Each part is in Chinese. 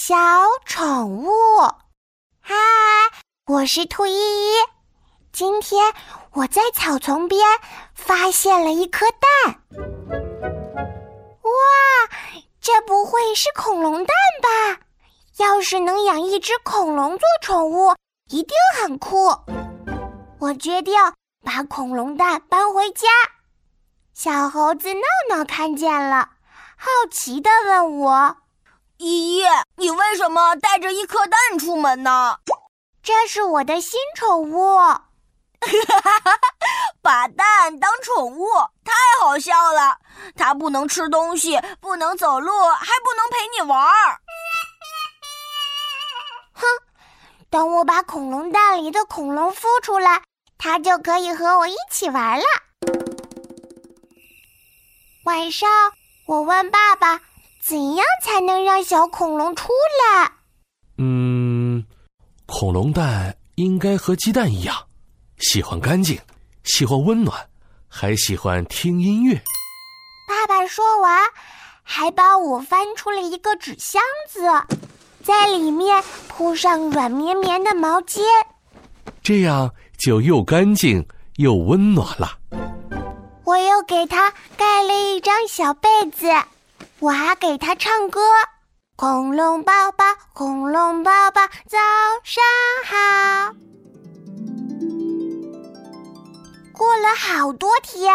小宠物。嗨，我是兔依依。今天我在草丛边发现了一颗蛋。哇，这不会是恐龙蛋吧？要是能养一只恐龙做宠物，一定很酷。我决定把恐龙蛋搬回家。小猴子闹闹看见了，好奇地问我：“依依，你为什么带着一颗蛋出门呢？”“这是我的新宠物。”“哈哈哈！把蛋当宠物，太好笑了！它不能吃东西，不能走路，还不能陪你玩儿。”“哼！等我把恐龙蛋里的恐龙孵出来，它就可以和我一起玩了。”晚上，我问爸爸：“怎样才能让小恐龙出来？”嗯，恐龙蛋应该和鸡蛋一样，喜欢干净，喜欢温暖，还喜欢听音乐。爸爸说完，还帮我翻出了一个纸箱子，在里面铺上软绵绵的毛巾，这样就又干净又温暖了。我又给它盖了一张小被子，我还给他唱歌：“恐龙宝宝，恐龙宝宝，早上好。”过了好多天，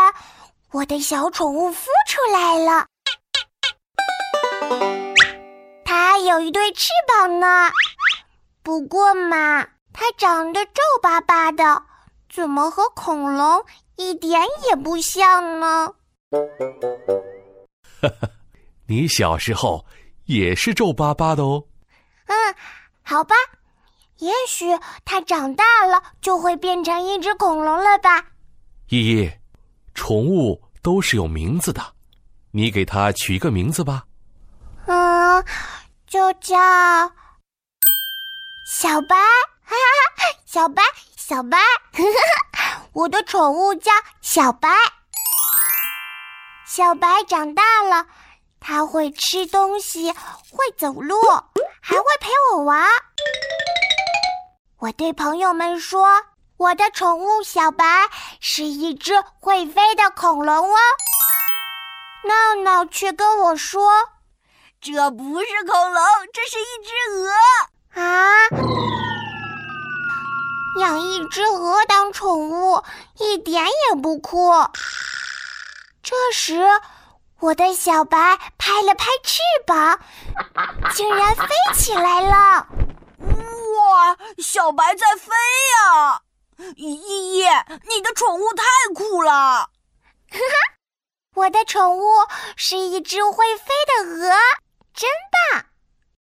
我的小宠物孵出来了，它有一对翅膀呢。不过嘛，它长得皱巴巴的，怎么和恐龙？一点也不像呢。哈哈，你小时候也是皱巴巴的哦。嗯，好吧，也许它长大了就会变成一只恐龙了吧。依依，宠物都是有名字的，你给它取一个名字吧。嗯，就叫小白。哈哈，小白，小白。我的宠物叫小白。小白长大了，它会吃东西，会走路，还会陪我玩。我对朋友们说，我的宠物小白是一只会飞的恐龙哦。闹闹却跟我说，这不是恐龙，这是一只鹅啊。养一只鹅当宠物一点也不酷。这时，我的小白拍了拍翅膀，竟然飞起来了！哇，小白在飞呀！依依，你的宠物太酷了！哈哈，我的宠物是一只会飞的鹅，真棒！